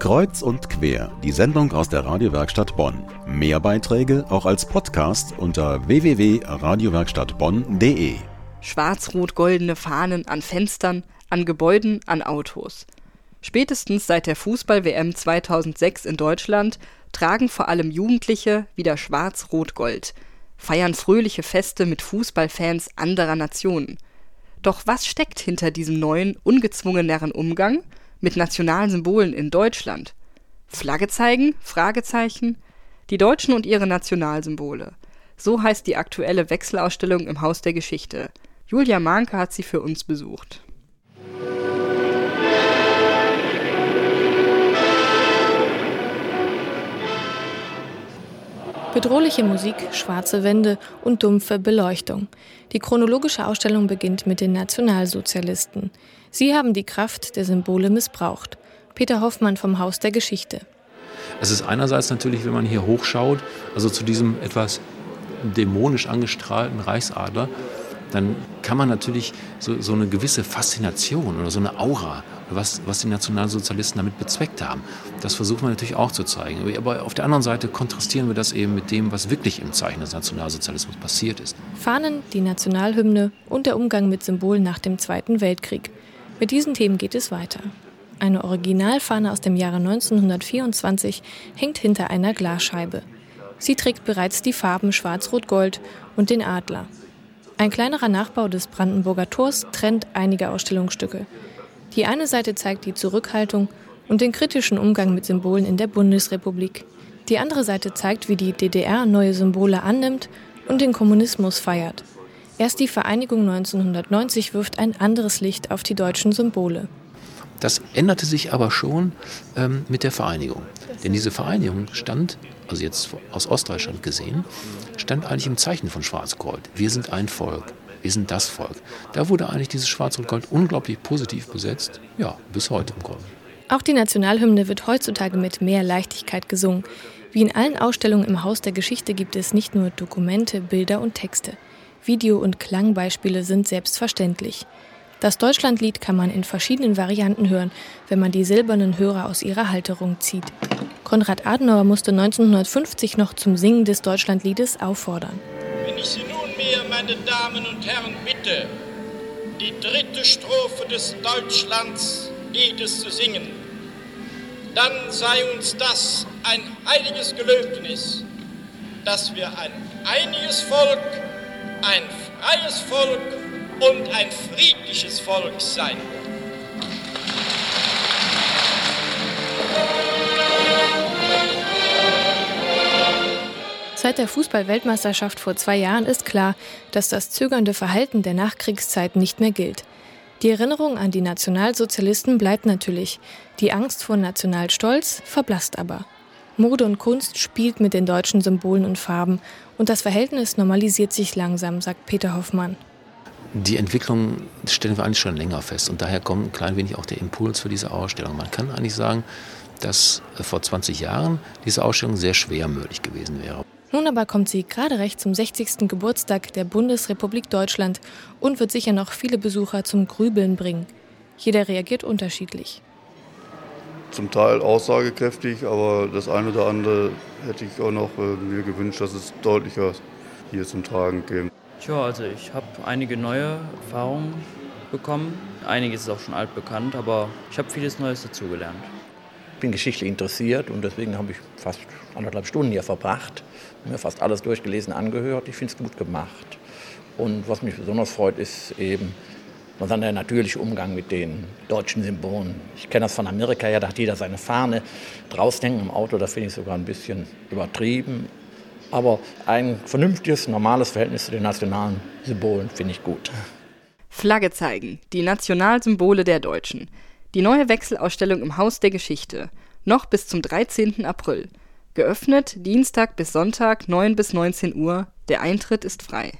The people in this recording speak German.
Kreuz und quer, die Sendung aus der Radiowerkstatt Bonn. Mehr Beiträge auch als Podcast unter www.radiowerkstattbonn.de. Schwarz-rot-goldene Fahnen an Fenstern, an Gebäuden, an Autos. Spätestens seit der Fußball-WM 2006 in Deutschland tragen vor allem Jugendliche wieder Schwarz-Rot-Gold, feiern fröhliche Feste mit Fußballfans anderer Nationen. Doch was steckt hinter diesem neuen, ungezwungeneren Umgang – mit nationalen Symbolen in Deutschland. Flagge zeigen? Fragezeichen. Die Deutschen und ihre Nationalsymbole. So heißt die aktuelle Wechselausstellung im Haus der Geschichte. Julia Mahnke hat sie für uns besucht. Bedrohliche Musik, schwarze Wände und dumpfe Beleuchtung. Die chronologische Ausstellung beginnt mit den Nationalsozialisten. Sie haben die Kraft der Symbole missbraucht. Peter Hoffmann vom Haus der Geschichte. Es ist einerseits natürlich, wenn man hier hochschaut, also zu diesem etwas dämonisch angestrahlten Reichsadler, dann kann man natürlich so, so eine gewisse Faszination oder so eine Aura was, was die Nationalsozialisten damit bezweckt haben. Das versuchen wir natürlich auch zu zeigen. Aber auf der anderen Seite kontrastieren wir das eben mit dem, was wirklich im Zeichen des Nationalsozialismus passiert ist. Fahnen, die Nationalhymne und der Umgang mit Symbolen nach dem Zweiten Weltkrieg. Mit diesen Themen geht es weiter. Eine Originalfahne aus dem Jahre 1924 hängt hinter einer Glasscheibe. Sie trägt bereits die Farben Schwarz-Rot-Gold und den Adler. Ein kleinerer Nachbau des Brandenburger Tors trennt einige Ausstellungsstücke. Die eine Seite zeigt die Zurückhaltung und den kritischen Umgang mit Symbolen in der Bundesrepublik. Die andere Seite zeigt, wie die DDR neue Symbole annimmt und den Kommunismus feiert. Erst die Vereinigung 1990 wirft ein anderes Licht auf die deutschen Symbole. Das änderte sich aber schon ähm, mit der Vereinigung. Denn diese Vereinigung stand, also jetzt aus Ostdeutschland gesehen, stand eigentlich im Zeichen von Schwarz-Gold. Wir sind ein Volk wir sind das Volk. Da wurde eigentlich dieses Schwarz und Gold unglaublich positiv besetzt. Ja, bis heute im Grunde. Auch die Nationalhymne wird heutzutage mit mehr Leichtigkeit gesungen. Wie in allen Ausstellungen im Haus der Geschichte gibt es nicht nur Dokumente, Bilder und Texte. Video- und Klangbeispiele sind selbstverständlich. Das Deutschlandlied kann man in verschiedenen Varianten hören, wenn man die silbernen Hörer aus ihrer Halterung zieht. Konrad Adenauer musste 1950 noch zum Singen des Deutschlandliedes auffordern. Wenn ich Sie nunmehr, meine Damen und Herren, bitte, die dritte Strophe des Deutschlandliedes zu singen, dann sei uns das ein heiliges Gelöbnis, dass wir ein einiges Volk, ein freies Volk und ein friedliches Volk sein. Seit der Fußball-Weltmeisterschaft vor zwei Jahren ist klar, dass das zögernde Verhalten der Nachkriegszeit nicht mehr gilt. Die Erinnerung an die Nationalsozialisten bleibt natürlich. Die Angst vor Nationalstolz verblasst aber. Mode und Kunst spielt mit den deutschen Symbolen und Farben und das Verhältnis normalisiert sich langsam, sagt Peter Hoffmann. Die Entwicklung stellen wir eigentlich schon länger fest und daher kommt ein klein wenig auch der Impuls für diese Ausstellung. Man kann eigentlich sagen, dass vor 20 Jahren diese Ausstellung sehr schwermütig gewesen wäre. Nun aber kommt sie gerade recht zum 60. Geburtstag der Bundesrepublik Deutschland und wird sicher noch viele Besucher zum Grübeln bringen. Jeder reagiert unterschiedlich. Zum Teil aussagekräftig, aber das eine oder andere hätte ich auch noch äh, mir gewünscht, dass es deutlicher hier zum Tragen käme. Tja, also ich habe einige neue Erfahrungen bekommen. Einiges ist auch schon altbekannt, aber ich habe vieles Neues dazugelernt. Ich bin geschichtlich interessiert und deswegen habe ich fast anderthalb Stunden hier verbracht mir fast alles durchgelesen, angehört. Ich finde es gut gemacht. Und was mich besonders freut, ist eben dann der natürliche Umgang mit den deutschen Symbolen. Ich kenne das von Amerika her, da hat jeder seine Fahne draußen hängen im Auto, da finde ich sogar ein bisschen übertrieben. Aber ein vernünftiges, normales Verhältnis zu den nationalen Symbolen finde ich gut. Flagge zeigen, die Nationalsymbole der Deutschen. Die neue Wechselausstellung im Haus der Geschichte. Noch bis zum 13. April. Geöffnet Dienstag bis Sonntag 9 bis 19 Uhr. Der Eintritt ist frei